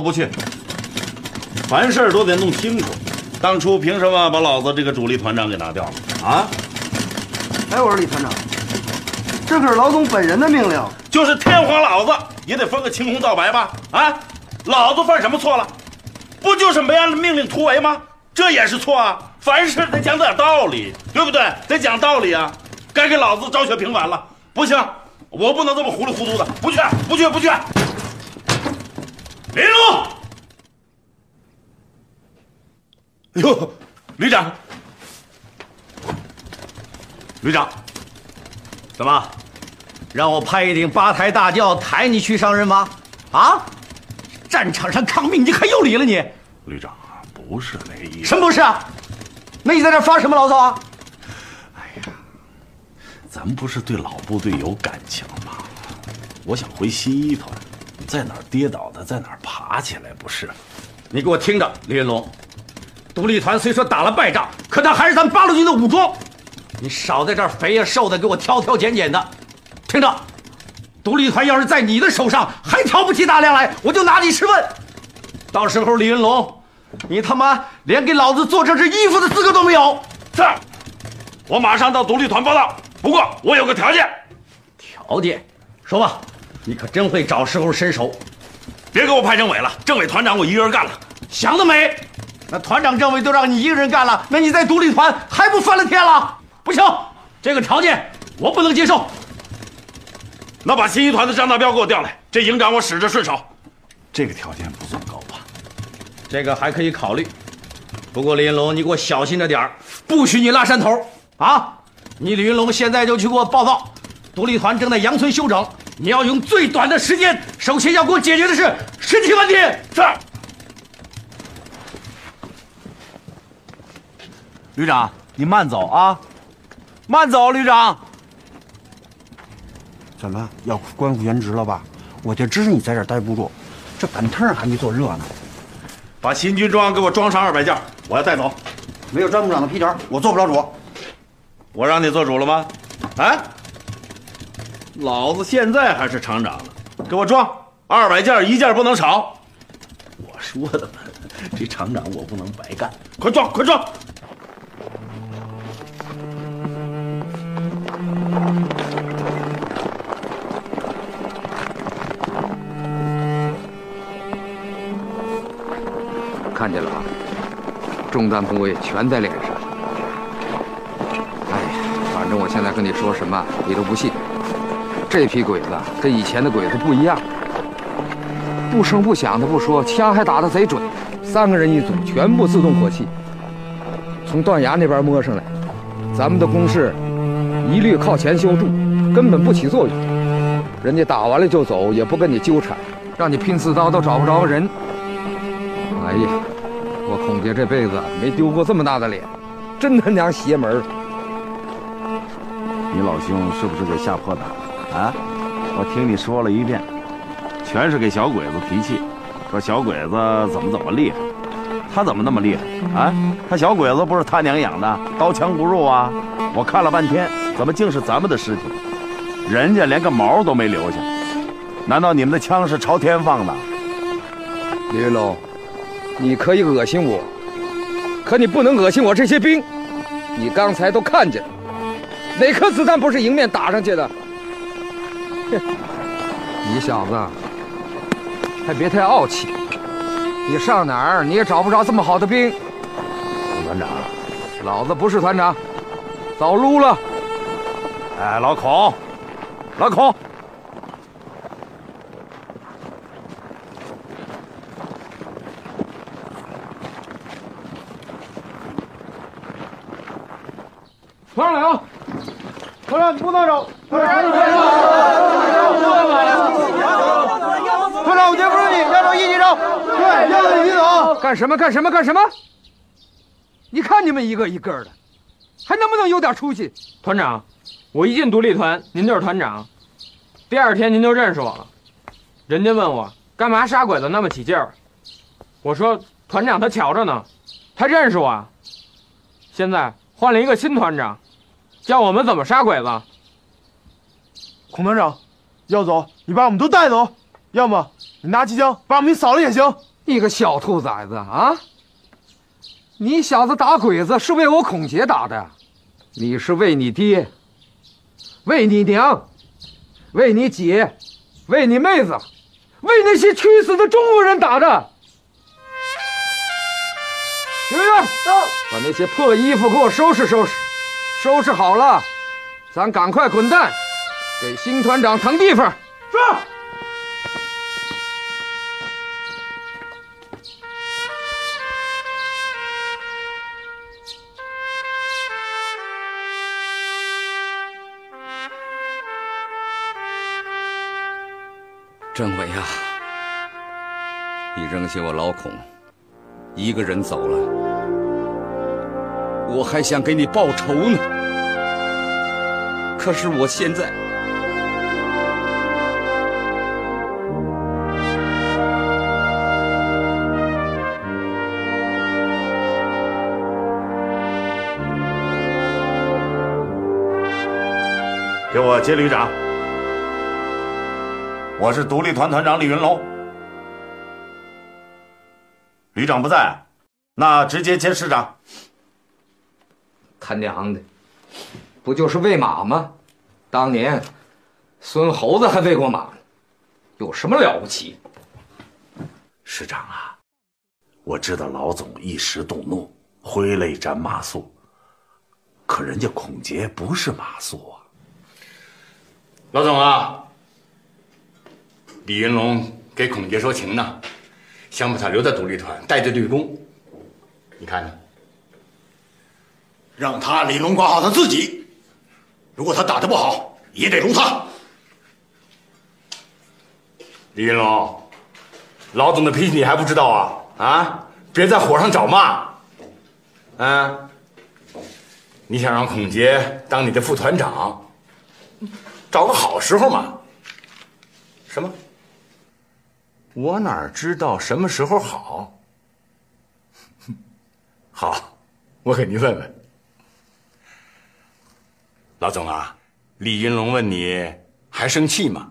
子不去。凡事都得弄清楚。当初凭什么把老子这个主力团长给拿掉了？啊？哎，我说李团长，这可是老总本人的命令。就是天皇老子也得分个青红皂白吧？啊？老子犯什么错了？不就是没按命令突围吗？这也是错啊！凡事得讲点道理，对不对？得讲道理啊！该给老子昭雪平反了。不行，我不能这么糊里糊涂的。不去，不去，不去。林龙，哎呦，旅长，旅长，怎么，让我派一顶八抬大轿抬你去上任吗？啊，战场上抗命，你还有理了你？旅长，不是那意思。什么不是啊？那你在这发什么牢骚啊？哎呀，咱们不是对老部队有感情吗？我想回新一团。在哪跌倒的，在哪爬起来，不是？你给我听着，李云龙，独立团虽说打了败仗，可他还是咱八路军的武装。你少在这儿肥呀瘦的，给我挑挑拣拣的。听着，独立团要是在你的手上还挑不起大梁来，我就拿你试问。到时候，李云龙，你他妈连给老子做这身衣服的资格都没有。是，我马上到独立团报道。不过我有个条件。条件，说吧。你可真会找时候伸手，别给我派政委了，政委团长我一个人干了，想得美！那团长、政委都让你一个人干了，那你在独立团还不翻了天了？不行，这个条件我不能接受。那把新一团的张大彪给我调来，这营长我使着顺手。这个条件不算高吧？这个还可以考虑。不过李云龙，你给我小心着点儿，不许你拉山头啊！你李云龙现在就去给我报告，独立团正在杨村休整。你要用最短的时间，首先要给我解决的是尸体问题。是，旅长，你慢走啊，慢走，旅长。怎么要官复原职了吧？我就知你在这待不住，这板凳还没坐热呢。把新军装给我装上二百件，我要带走。没有张部长的批条，我做不了主。我让你做主了吗？啊？老子现在还是厂长呢，给我装二百件，一件不能少。我说的嘛，这厂长我不能白干，快装，快装！看见了吧？中弹部位全在脸上。哎呀，反正我现在跟你说什么，你都不信。这批鬼子跟以前的鬼子不一样，不声不响的不说，枪还打得贼准。三个人一组，全部自动火器，从断崖那边摸上来。咱们的攻势一律靠前修筑，根本不起作用。人家打完了就走，也不跟你纠缠，让你拼刺刀都找不着人。哎呀，我孔杰这辈子没丢过这么大的脸，真他娘邪门！你老兄是不是给吓破胆了？啊！我听你说了一遍，全是给小鬼子提气，说小鬼子怎么怎么厉害，他怎么那么厉害啊？他小鬼子不是他娘养的，刀枪不入啊！我看了半天，怎么竟是咱们的尸体？人家连个毛都没留下，难道你们的枪是朝天放的？李云龙，你可以恶心我，可你不能恶心我这些兵。你刚才都看见了，哪颗子弹不是迎面打上去的？你小子还别太傲气！你上哪儿你也找不着这么好的兵。团长，老子不是团长，早撸了。哎，老孔，老孔，团长，团长你不能走！团长，团长，我绝不是你，要走一起走。对，要走一起走。干什么？干什么？干什么？你看你们一个一个的，还能不能有点出息？团长，我一进独立团，您就是团长，第二天您就认识我了。人家问我干嘛杀鬼子那么起劲儿，我说团长他瞧着呢，他认识我。现在换了一个新团长，教我们怎么杀鬼子。孔团长，要走你把我们都带走，要么你拿机枪把我们给扫了也行。你个小兔崽子啊！你小子打鬼子是为我孔杰打的，你是为你爹、为你娘、为你姐、为你妹子、为那些屈死的中国人打的。学员，把那些破衣服给我收拾收拾，收拾好了，咱赶快滚蛋，给新团长腾地方。是。政委啊，你扔下我老孔，一个人走了，我还想给你报仇呢。可是我现在，给我接旅长。我是独立团团长李云龙。旅长不在，那直接接师长。他娘的，不就是喂马吗？当年孙猴子还喂过马呢，有什么了不起？师长啊，我知道老总一时动怒，挥泪斩马谡。可人家孔杰不是马谡啊。老总啊，李云龙给孔杰说情呢，想把他留在独立团带队立功。你看呢？让他李龙管好他自己，如果他打得不好，也得撸他。李云龙，老总的脾气你还不知道啊？啊，别在火上找骂。嗯，你想让孔杰当你的副团长，找个好时候嘛。什么？我哪知道什么时候好？好，我给您问问。老总啊，李云龙问你还生气吗？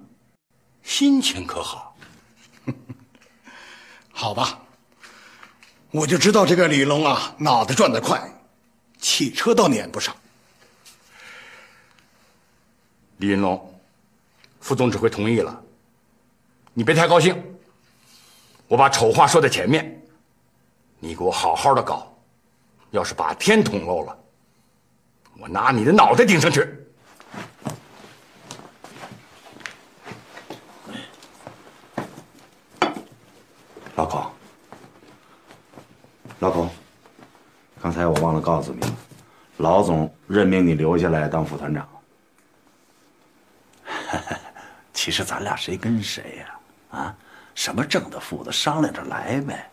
心情可好？好吧，我就知道这个李龙啊，脑子转得快，汽车倒撵不上。李云龙，副总指挥同意了，你别太高兴。我把丑话说在前面，你给我好好的搞，要是把天捅漏了，我拿你的脑袋顶上去。老孔，老孔，刚才我忘了告诉你了，老总任命你留下来当副团长。其实咱俩谁跟谁呀？啊，什么正的副的，商量着来呗。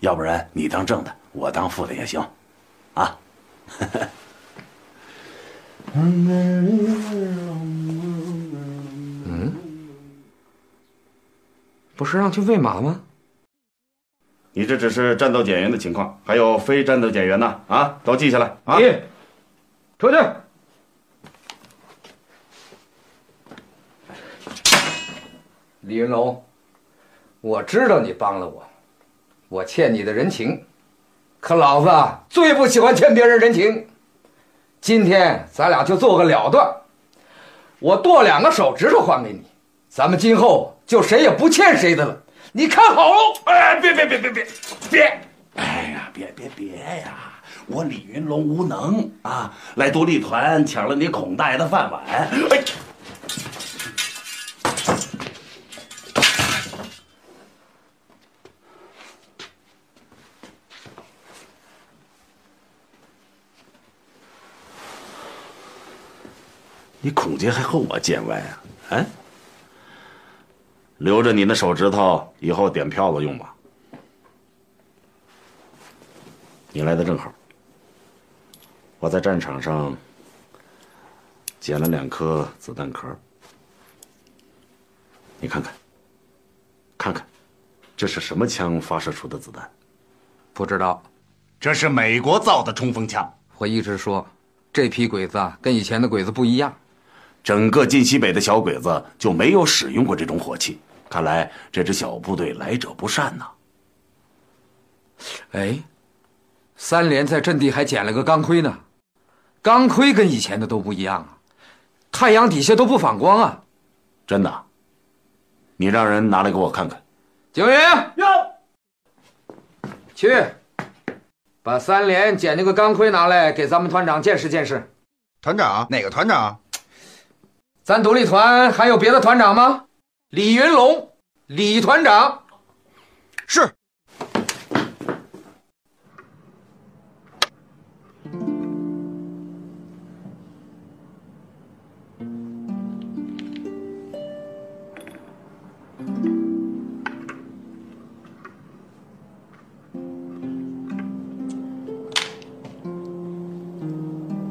要不然你当正的，我当副的也行，啊。嗯，不是让去喂马吗？你这只是战斗减员的情况，还有非战斗减员呢，啊，都记下来啊。你出去。李云龙，我知道你帮了我，我欠你的人情，可老子最不喜欢欠别人人情。今天咱俩就做个了断，我剁两个手指头还给你，咱们今后就谁也不欠谁的了。你看好喽！哎，别别别别别别！哎呀，别别别呀！我李云龙无能啊，来独立团抢了你孔大爷的饭碗。哎。你孔杰还和我见外啊？哎？留着你那手指头，以后点票子用吧。你来的正好，我在战场上捡了两颗子弹壳，你看看，看看，这是什么枪发射出的子弹？不知道，这是美国造的冲锋枪。我一直说，这批鬼子啊，跟以前的鬼子不一样。整个晋西北的小鬼子就没有使用过这种火器，看来这支小部队来者不善呐。哎，三连在阵地还捡了个钢盔呢，钢盔跟以前的都不一样啊，太阳底下都不反光啊。真的？你让人拿来给我看看。警员，去，把三连捡那个钢盔拿来，给咱们团长见识见识。团长？哪个团长？咱独立团还有别的团长吗？李云龙，李团长。是。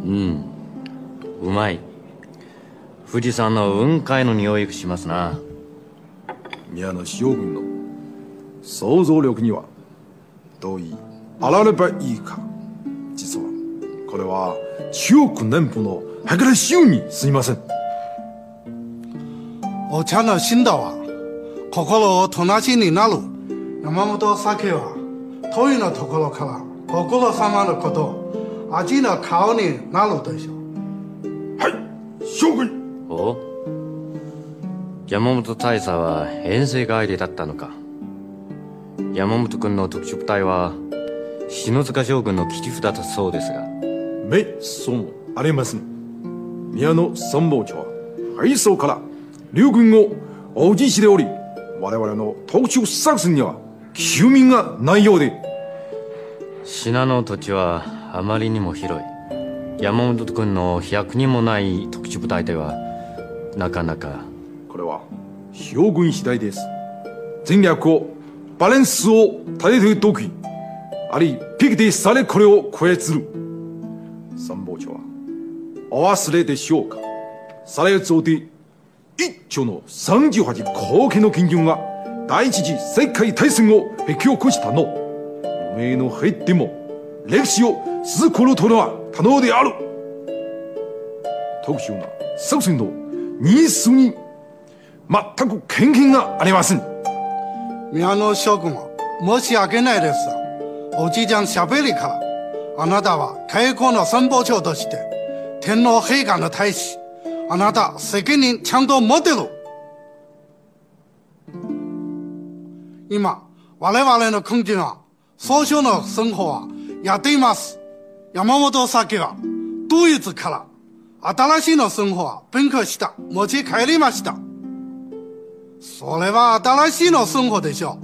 うんうまい 富士山の雲海の匂いがしますな。宮野将軍の想像力にはどういあらればいいか。実はこれは中国南部の計らしようにすみません。お茶の新道は心を友達になる。山本酒は遠いのところからご苦労様のこと味の顔になるでしょう。将軍お？山本大佐は遠征帰りだったのか。山本君の特殊部隊は篠塚将軍の切り札だそうですが。めそうもありません。宮野参謀長は敗走から両軍を応じしており我々の特殊作戦には休眠がないようで。信濃土地はあまりにも広い。山本君の100人もない特殊部隊ではなかなか。これは？将軍次第です。戦略をバランスを立てている時。ありピケティされこれを超えつる。参謀長はお忘れでしょうか。されつおで一丁の38後家の金軍が第一次世界大戦を引き起こしたの。無名の入っても歴史を続くるとのは可能である。特殊な作戦のニーズに全く権限がありません宮野将軍は申し訳ないですおじいちゃんしゃべりからあなたは開国の参謀長として天皇陛下の大使あなた責任ちゃんと持てる今我々の国人は総称の生活はやっています山本酒はドイツから 新しいの生活は勉強した。持ち帰りました。それは新しいの生活でしょ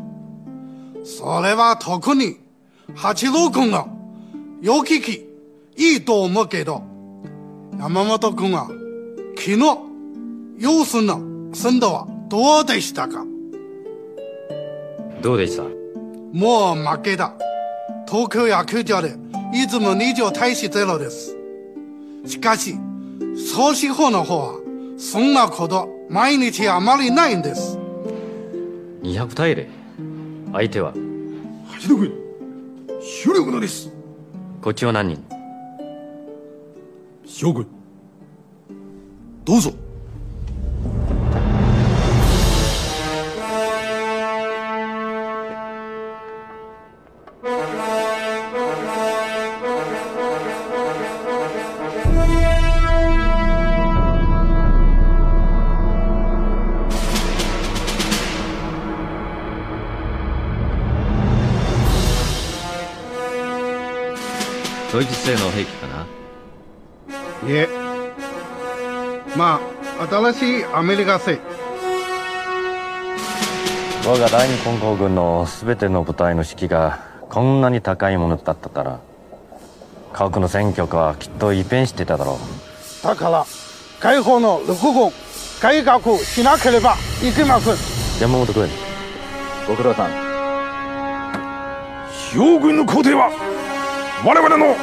う。それは特に八郎君がよききいいと思うけど山本君は昨日様子の鮮度はどうでしたか？どうでした？もう負けだ。東京野球場でいつも20対しゼロです。しかし総司法の方はそんなこと毎日あまりないんです。200対0相手は？八戸君。主力のです。こっちは何人？将軍どうぞドイツ製の兵器かな？いえ。まあ新しいアメリカ製。我が第二混合軍の全ての部隊の士気がこんなに高いものだったから核の戦局はきっと一変してただろだから该河の六号该学しなければいけません。山本君。ご苦労さん。将軍の皇帝は我々の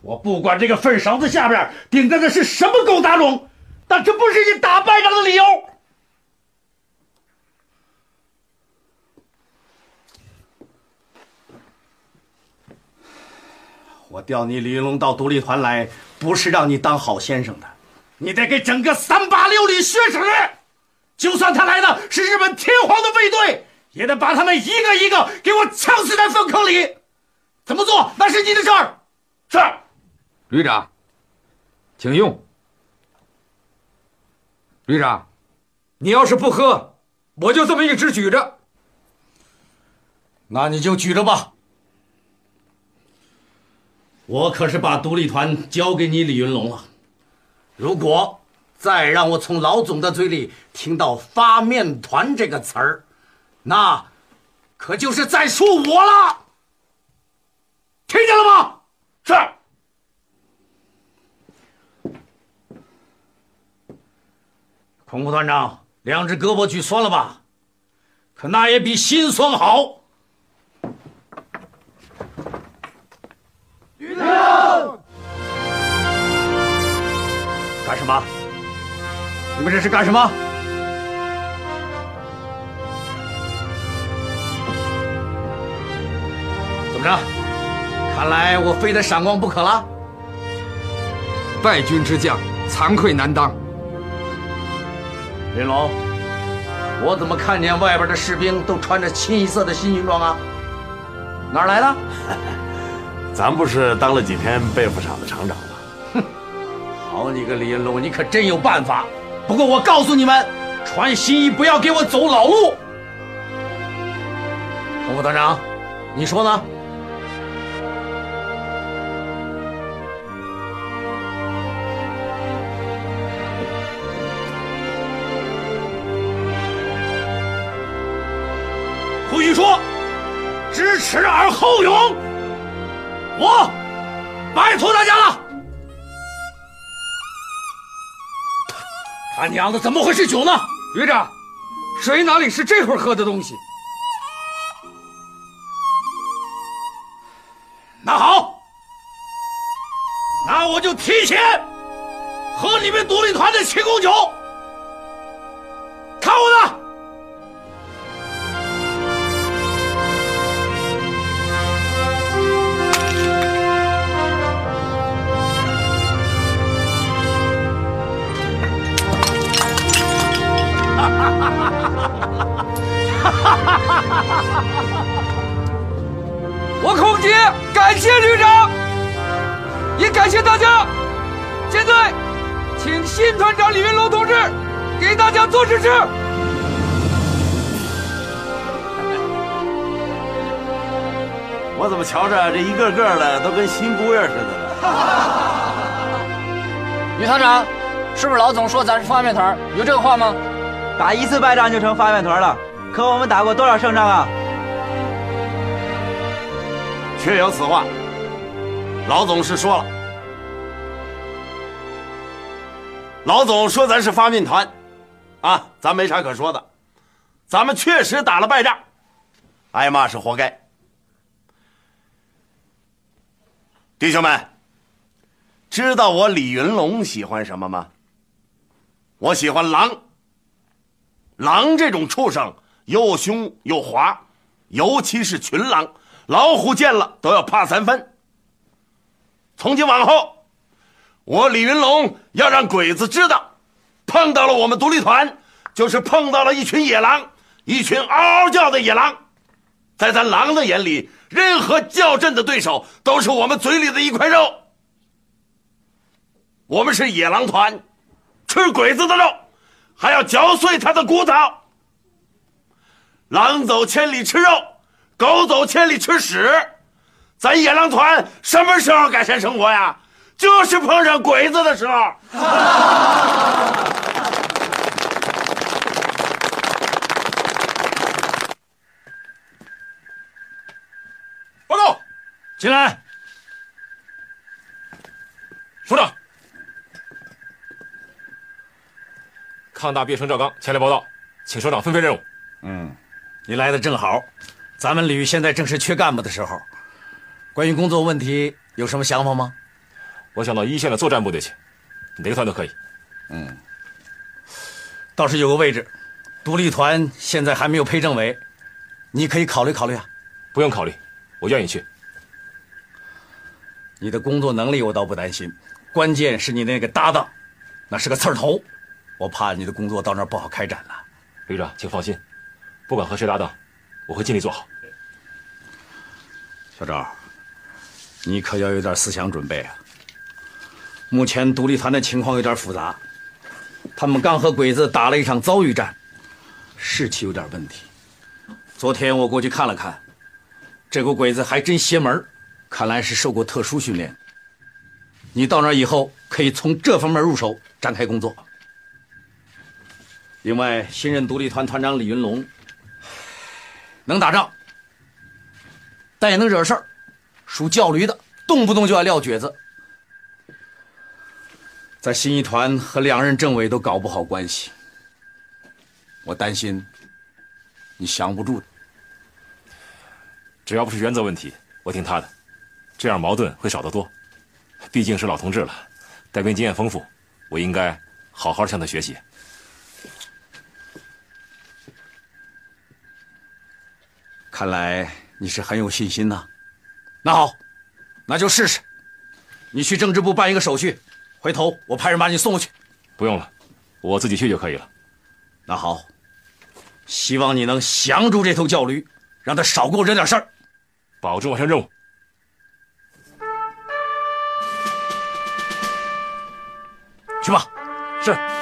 我不管这个粪勺子下边顶着的是什么狗杂种，但这不是你打败仗的理由。我调你李云龙到独立团来，不是让你当好先生的，你得给整个三八六旅学史。就算他来的是日本天皇的卫队，也得把他们一个一个给我呛死在粪坑里。怎么做那是你的事儿。是。旅长，请用。旅长，你要是不喝，我就这么一直举着。那你就举着吧。我可是把独立团交给你李云龙了，如果再让我从老总的嘴里听到“发面团”这个词儿，那可就是在说我了。听见了吗？是。孔副团长，两只胳膊举酸了吧？可那也比心酸好。干什么？你们这是干什么？怎么着？看来我非得闪光不可了。败军之将，惭愧难当。林龙，我怎么看见外边的士兵都穿着清一色的新军装啊？哪儿来的？咱不是当了几天被服厂的厂长吗？哼，好你个李云龙，你可真有办法。不过我告诉你们，穿新衣不要给我走老路。洪副团长，你说呢？胡须说：“知耻而后勇。”我拜托大家了。他娘的，怎么会是酒呢？旅长，水哪里是这会儿喝的东西？那好，那我就提前喝你们独立团的庆功酒。感谢旅长，也感谢大家。现在，请新团长李云龙同志给大家做指示。我怎么瞧着这一个个的都跟新姑爷似的呢？于团长，是不是老总说咱是发面团？有这个话吗？打一次败仗就成发面团了，可我们打过多少胜仗啊？确有此话，老总是说了。老总说咱是发面团，啊，咱没啥可说的，咱们确实打了败仗，挨骂是活该。弟兄们，知道我李云龙喜欢什么吗？我喜欢狼。狼这种畜生又凶又滑，尤其是群狼，老虎见了都要怕三分。从今往后，我李云龙要让鬼子知道，碰到了我们独立团，就是碰到了一群野狼，一群嗷嗷叫的野狼。在咱狼的眼里，任何较真的对手都是我们嘴里的一块肉。我们是野狼团，吃鬼子的肉。还要嚼碎他的骨头。狼走千里吃肉，狗走千里吃屎。咱野狼团什么时候改善生活呀？就是碰上鬼子的时候。报告进来。首长，抗大毕业生赵刚前来报道，请首长分配任务。嗯，你来的正好，咱们旅现在正是缺干部的时候。关于工作问题有什么想法吗？我想到一线的作战部队去，哪个团都可以。嗯，倒是有个位置，独立团现在还没有配政委，你可以考虑考虑啊。不用考虑，我愿意去。你的工作能力我倒不担心，关键是你那个搭档，那是个刺儿头，我怕你的工作到那儿不好开展了。旅长，请放心，不管和谁搭档，我会尽力做好。小赵，你可要有点思想准备啊。目前独立团的情况有点复杂，他们刚和鬼子打了一场遭遇战，士气有点问题。昨天我过去看了看，这股鬼子还真邪门，看来是受过特殊训练。你到那以后可以从这方面入手展开工作。另外，新任独立团团长李云龙能打仗，但也能惹事儿，属教驴的，动不动就要撂蹶子。在新一团和两任政委都搞不好关系，我担心你降不住的。只要不是原则问题，我听他的，这样矛盾会少得多。毕竟是老同志了，带兵经验丰富，我应该好好向他学习。看来你是很有信心呐。那好，那就试试。你去政治部办一个手续，回头我派人把你送过去。不用了，我自己去就可以了。那好，希望你能降住这头叫驴，让他少给我惹点事儿。保证完成任务。去吧。是。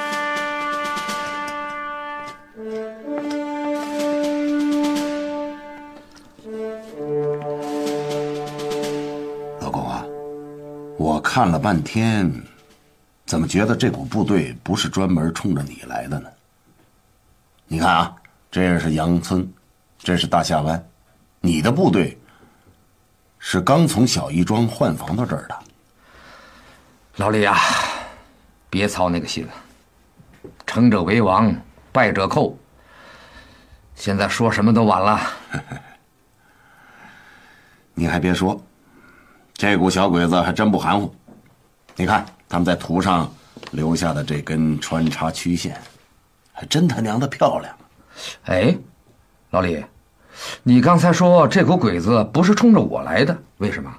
看了半天，怎么觉得这股部队不是专门冲着你来的呢？你看啊，这是杨村，这是大下湾，你的部队是刚从小义庄换防到这儿的。老李啊，别操那个心了。成者为王，败者寇。现在说什么都晚了。你还别说，这股小鬼子还真不含糊。你看他们在图上留下的这根穿插曲线，还真他娘的漂亮。哎，老李，你刚才说这股鬼子不是冲着我来的，为什么？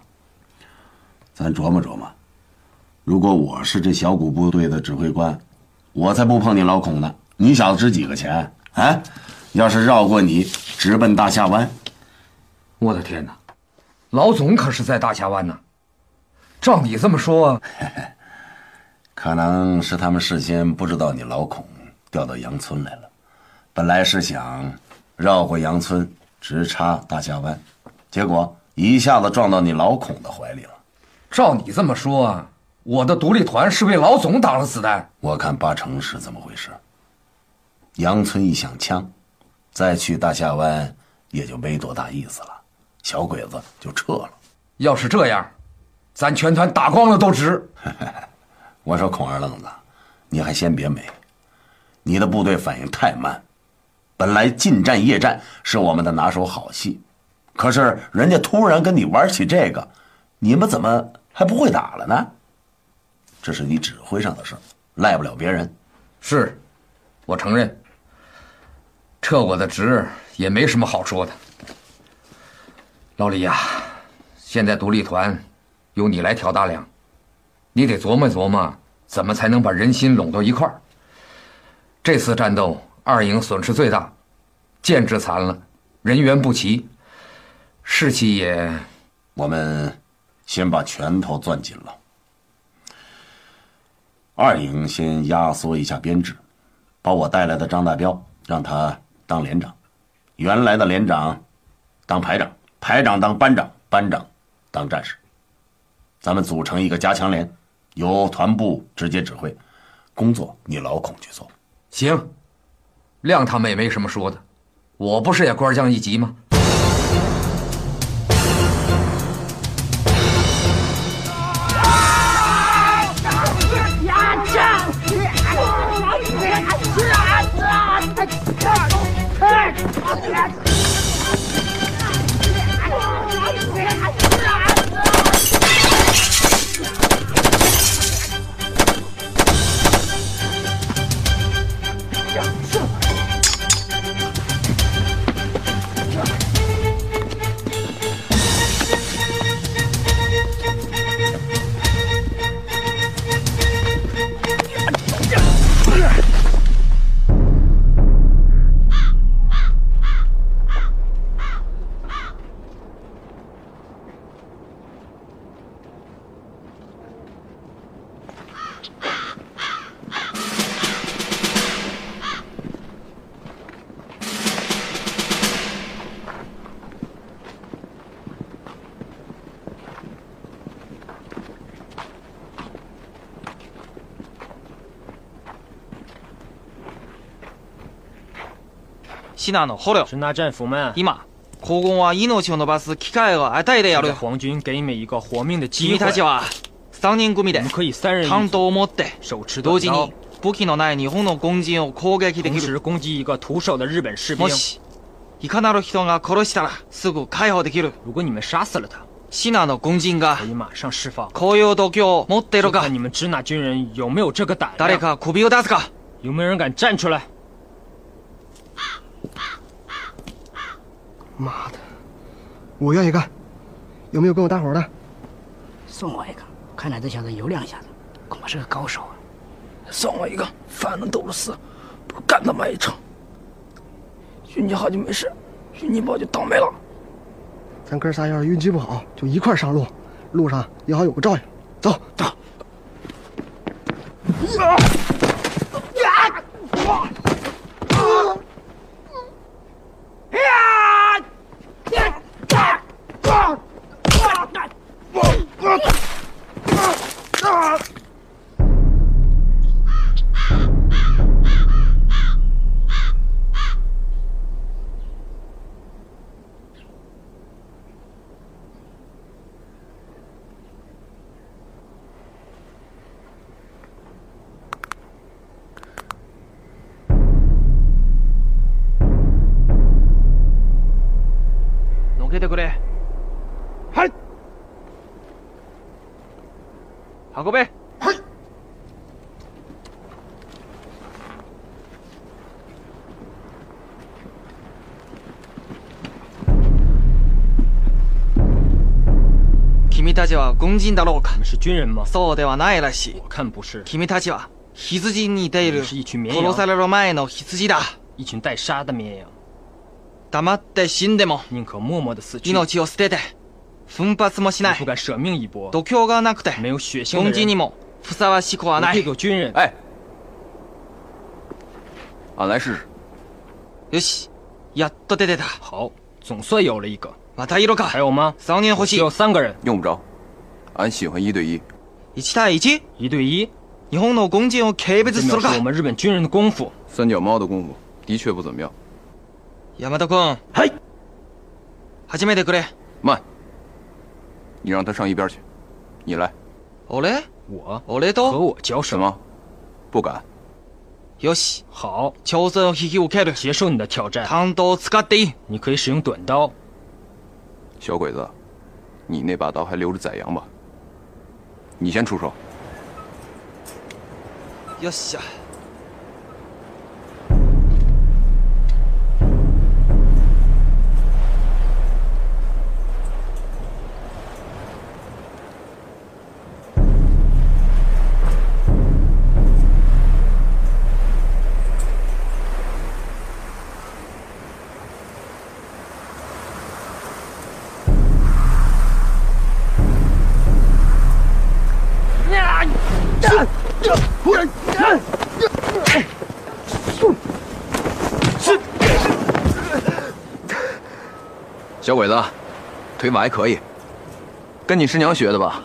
咱琢磨琢磨，如果我是这小股部队的指挥官，我才不碰你老孔呢。你小子值几个钱？哎，要是绕过你，直奔大下湾，我的天哪！老总可是在大峡湾呢。照你这么说，可能是他们事先不知道你老孔调到杨村来了。本来是想绕过杨村，直插大峡湾，结果一下子撞到你老孔的怀里了。照你这么说，我的独立团是为老总挡了子弹？我看八成是怎么回事。杨村一响枪，再去大峡湾也就没多大意思了，小鬼子就撤了。要是这样，咱全团打光了都值。我说孔二愣子，你还先别美，你的部队反应太慢。本来近战夜战是我们的拿手好戏，可是人家突然跟你玩起这个，你们怎么还不会打了呢？这是你指挥上的事赖不了别人。是，我承认。撤我的职也没什么好说的。老李呀，现在独立团由你来挑大梁，你得琢磨琢磨怎么才能把人心拢到一块儿。这次战斗，二营损失最大，建制残了，人员不齐，士气也……我们先把拳头攥紧了。二营先压缩一下编制，把我带来的张大彪让他。当连长，原来的连长当排长，排长当班长，班长当战士。咱们组成一个加强连，由团部直接指挥，工作你老孔去做。行，亮他们也没什么说的，我不是也官降一级吗？シナの捕虜。是那战俘们。今、黄金は命を伸ばす機会を与えてやる。皇军给你们一个活命的机会。君たちは三人組で可以三人担当を持って手持同時に武器のない日本の軍人を攻撃できる。同时攻击一个徒手的日本士兵。もしいかなる人が殺したらすぐ解放できる。如果你们杀死了他，シナの軍人が可以马上释放。こういう度胸を持っているか。看你们支那军人有没有这个胆量。誰か首を出すか。有没有人敢站出来？ 妈的，我愿意干，有没有跟我搭伙的？送我一个，看来这小子有两下子，恐怕是个高手啊。送我一个，反正都是死，不如干他妈一场。运气好就没事，运气不好就倒霉了。咱哥仨要是运气不好，就一块上路，路上也好有个照应。走。走。啊のけてくれ。はい。運べ。はい。君たちは軍人だろうか你们是军人吗？そうではないらしい。我看不是。君たちは羊に似ている。是一群绵羊。殺される前の羊だ。一群待杀的绵羊。黙って死んでも宁可默默的死去。命を捨てて奮発もしない。不敢舍命一搏。度胸がなくて没有血性的軍人にもふさわしくはない。这个军人。哎，俺来试试。よし、やっと出てた。好，总算有了一个。またいるか。还有吗？三人欲しい。只有三个人。用不着，俺喜欢一对一。一対一？一对一？日本の軍人を軽蔑するか？我们日本军人的功夫。三脚猫的功夫的确不怎么样。 大和君。はい。始めてくれ。慢。你让他上一边去，你来。俺？我？俺と？和我交手？什么？不敢。よし。好。挑戦を引き受ける。接受你的挑战。短刀を使っていい。你可以使用短刀。小鬼子，你那把刀还留着宰羊吧？你先出手。よっしゃ。 腿法还可以，跟你师娘学的吧？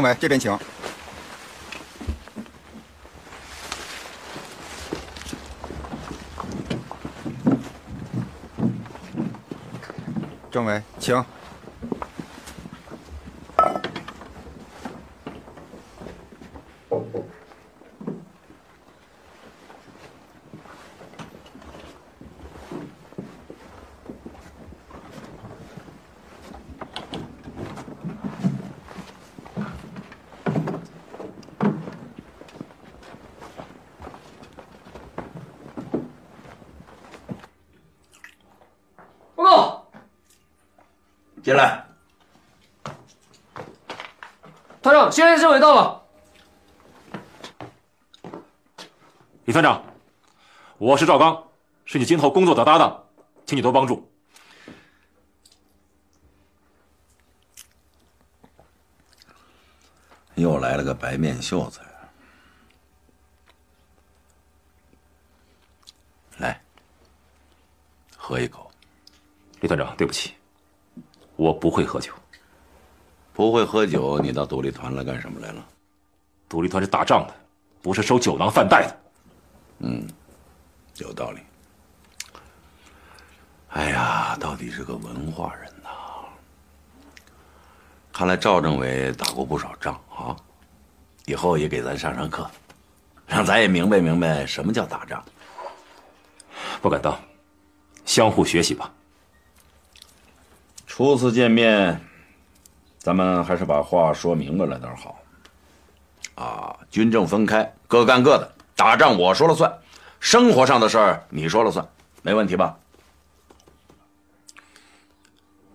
政委这边请。政委，请。进来。团长，现在政委到了。李团长，我是赵刚，是你今后工作的搭档，请你多帮助。又来了个白面秀才。来，喝一口。李团长，对不起，我不会喝酒。不会喝酒，你到独立团来干什么来了？独立团是打仗的，不是收酒囊饭袋的。嗯，有道理。哎呀，到底是个文化人呐！看来赵政委打过不少仗啊，以后也给咱上上课，让咱也明白明白什么叫打仗。不敢当，相互学习吧。初次见面，咱们还是把话说明白了点好。啊，军政分开，各干各的，打仗我说了算，生活上的事儿你说了算，没问题吧？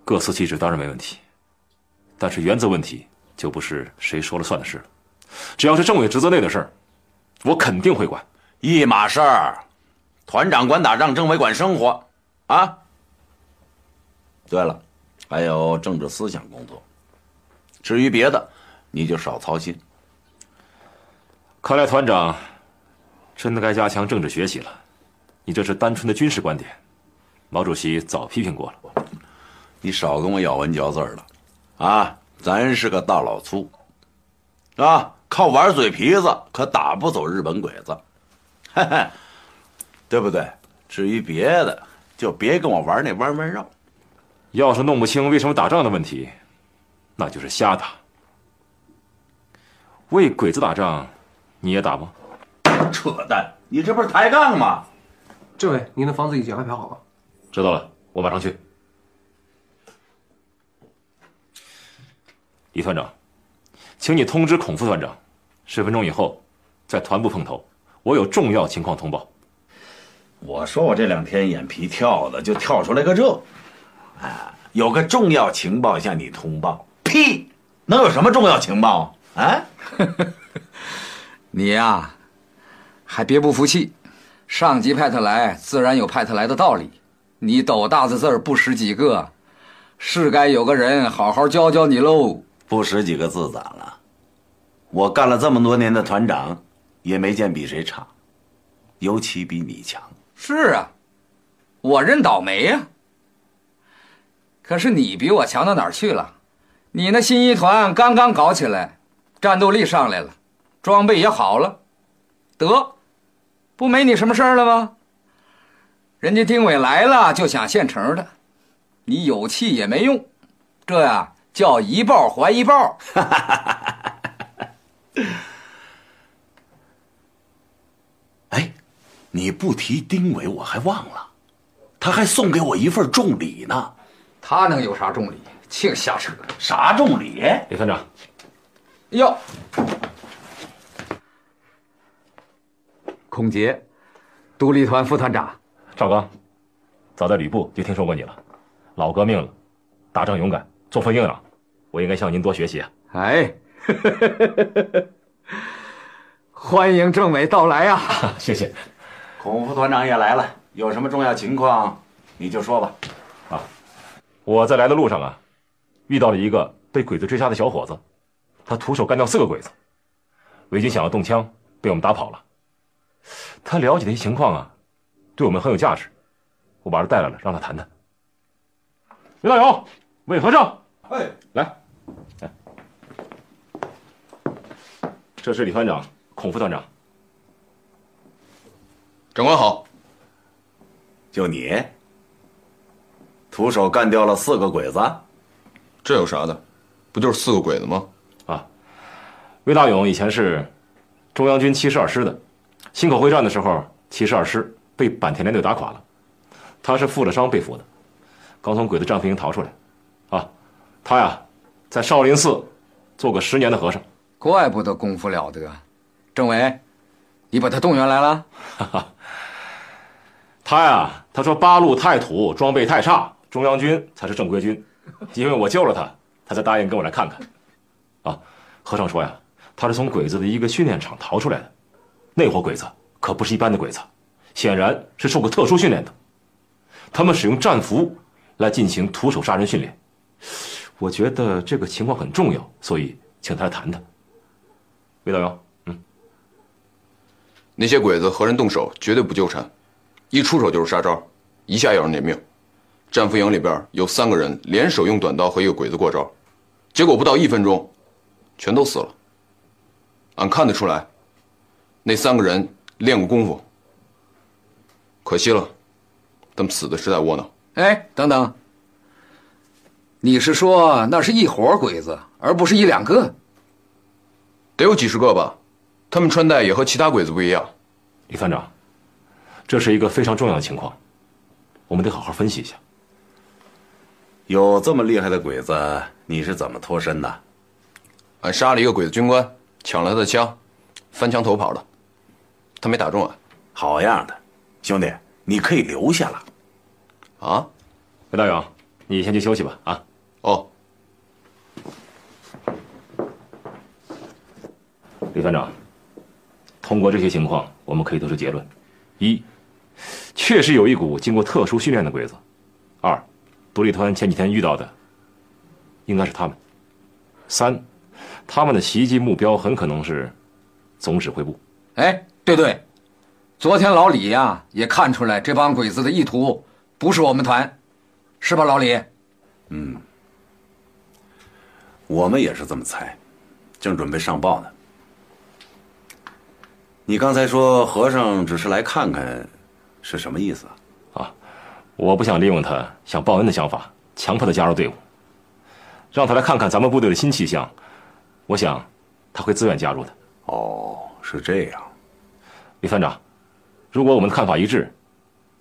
各司其职当然没问题，但是原则问题就不是谁说了算的事了。只要是政委职责内的事儿，我肯定会管。一码事儿，团长管打仗，政委管生活，啊。对了，还有政治思想工作。至于别的，你就少操心。看来团长真的该加强政治学习了。你这是单纯的军事观点，毛主席早批评过了。你少跟我咬文嚼字了，啊！咱是个大老粗，啊，靠玩嘴皮子可打不走日本鬼子，嘿嘿，对不对？至于别的，就别跟我玩那弯弯绕。要是弄不清为什么打仗的问题，那就是瞎打。为鬼子打仗，你也打吗？扯淡！你这不是抬杠吗？政委，您的房子已经安排好了。知道了，我马上去。李团长，请你通知孔副团长，十分钟以后在团部碰头，我有重要情况通报。我说我这两天眼皮跳的，就跳出来个这，啊，有个重要情报向你通报。屁，能有什么重要情报啊？你呀、还别不服气，上级派他来，自然有派他来的道理。你斗大的字儿不识几个，是该有个人好好教教你喽。不识几个字咋了？我干了这么多年的团长，也没见比谁差，尤其比你强。是啊，我认倒霉呀、可是你比我强到哪儿去了？你那新一团刚刚搞起来，战斗力上来了，装备也好了，得，不没你什么事儿了吗？人家丁伟来了就想现成的，你有气也没用，这呀叫一报还一报。哎你不提丁伟，我还忘了，他还送给我一份重礼呢。他能有啥重礼？净瞎扯！啥重礼？李团长，哟，孔杰，独立团副团长。赵刚，早在旅部就听说过你了，老革命了，打仗勇敢，作风硬朗，我应该向您多学习啊。哎，欢迎政委到来啊！谢谢。孔副团长也来了，有什么重要情况你就说吧。啊，我在来的路上啊，遇到了一个被鬼子追杀的小伙子，他徒手干掉四个鬼子，伪军想要动枪，被我们打跑了。他了解的一些情况啊，对我们很有价值，我把他带来了，让他谈谈。刘大勇，魏和尚，哎，来，来，这是李团长，孔副团长。长官好，就你，徒手干掉了四个鬼子，这有啥的？不就是四个鬼子吗？啊，魏大勇以前是中央军七十二师的，忻口会战的时候，七十二师被坂田联队打垮了，他是负了伤被俘的，刚从鬼子战俘营逃出来，啊，他呀，在少林寺做过十年的和尚，怪不得功夫了得。政委，你把他动员来了？哈哈。他呀，他说八路太土，装备太差，中央军才是正规军。因为我救了他，他才答应跟我来看看。啊，和尚说呀，他是从鬼子的一个训练场逃出来的，那伙鬼子可不是一般的鬼子，显然是受过特殊训练的。他们使用战俘来进行徒手杀人训练。我觉得这个情况很重要，所以请他来谈谈。魏导游，嗯，那些鬼子和人动手绝对不纠缠。一出手就是杀招，一下要人撵命。战俘营里边有三个人联手用短刀和一个鬼子过招，结果不到一分钟，全都死了。俺看得出来，那三个人练过功夫。可惜了，他们死的实在窝囊。哎，等等，你是说那是一伙鬼子，而不是一两个？得有几十个吧，他们穿戴也和其他鬼子不一样。李团长。这是一个非常重要的情况，我们得好好分析一下。有这么厉害的鬼子，你是怎么脱身的？俺杀了一个鬼子军官，抢了他的枪，翻墙逃跑了。他没打中俺，好样的，兄弟，你可以留下了。啊，魏大勇，你先去休息吧。啊，哦。李团长，通过这些情况，我们可以得出结论：一。确实有一股经过特殊训练的鬼子。二，独立团前几天遇到的，应该是他们。三，他们的袭击目标很可能是总指挥部。哎，对对，昨天老李呀也看出来这帮鬼子的意图不是我们团，是吧，老李？嗯，我们也是这么猜，正准备上报呢。你刚才说和尚只是来看看。是什么意思啊？啊，我不想利用他想报恩的想法，强迫他加入队伍，让他来看看咱们部队的新气象。我想他会自愿加入的。哦，是这样。李团长，如果我们的看法一致，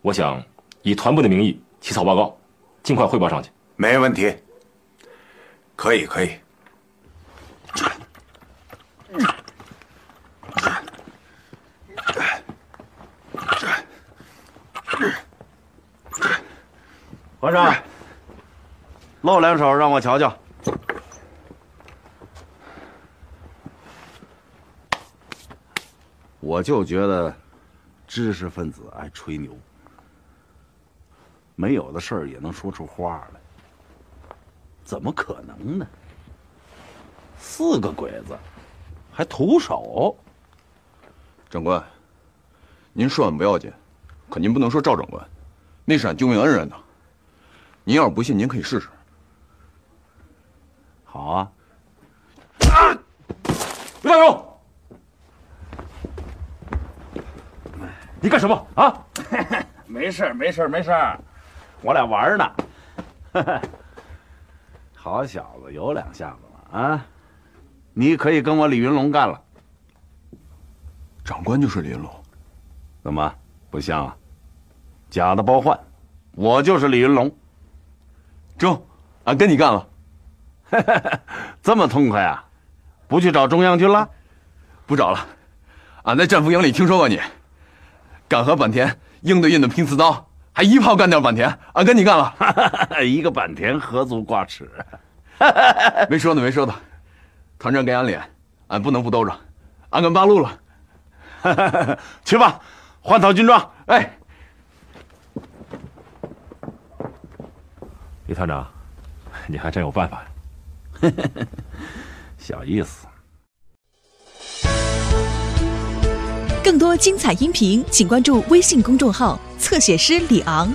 我想以团部的名义起草报告，尽快汇报上去。没问题。可以，可以。和尚，露两手让我瞧瞧。我就觉得，知识分子爱吹牛，没有的事儿也能说出花来，怎么可能呢？四个鬼子，还徒手。长官，您说俺不要紧，可您不能说赵长官，那是俺救命恩人呐。您要是不信，您可以试试。好啊，啊刘大勇，你干什么啊？没事没事没事我俩玩呢。好小子，有两下子了啊！你可以跟我李云龙干了。长官就是李云龙，怎么不像啊？假的包换，我就是李云龙。中，俺跟你干了，这么痛快啊！不去找中央军了？不找了，俺在战俘营里听说过你，敢和坂田硬对硬的拼刺刀，还一炮干掉坂田，俺跟你干了。一个坂田何足挂齿？没说的，没说的。团长给俺脸，俺不能不兜着。俺跟八路了，去吧，换套军装。哎，李团长，你还真有办法呀！小意思。更多精彩音频，请关注微信公众号“侧写师李昂”。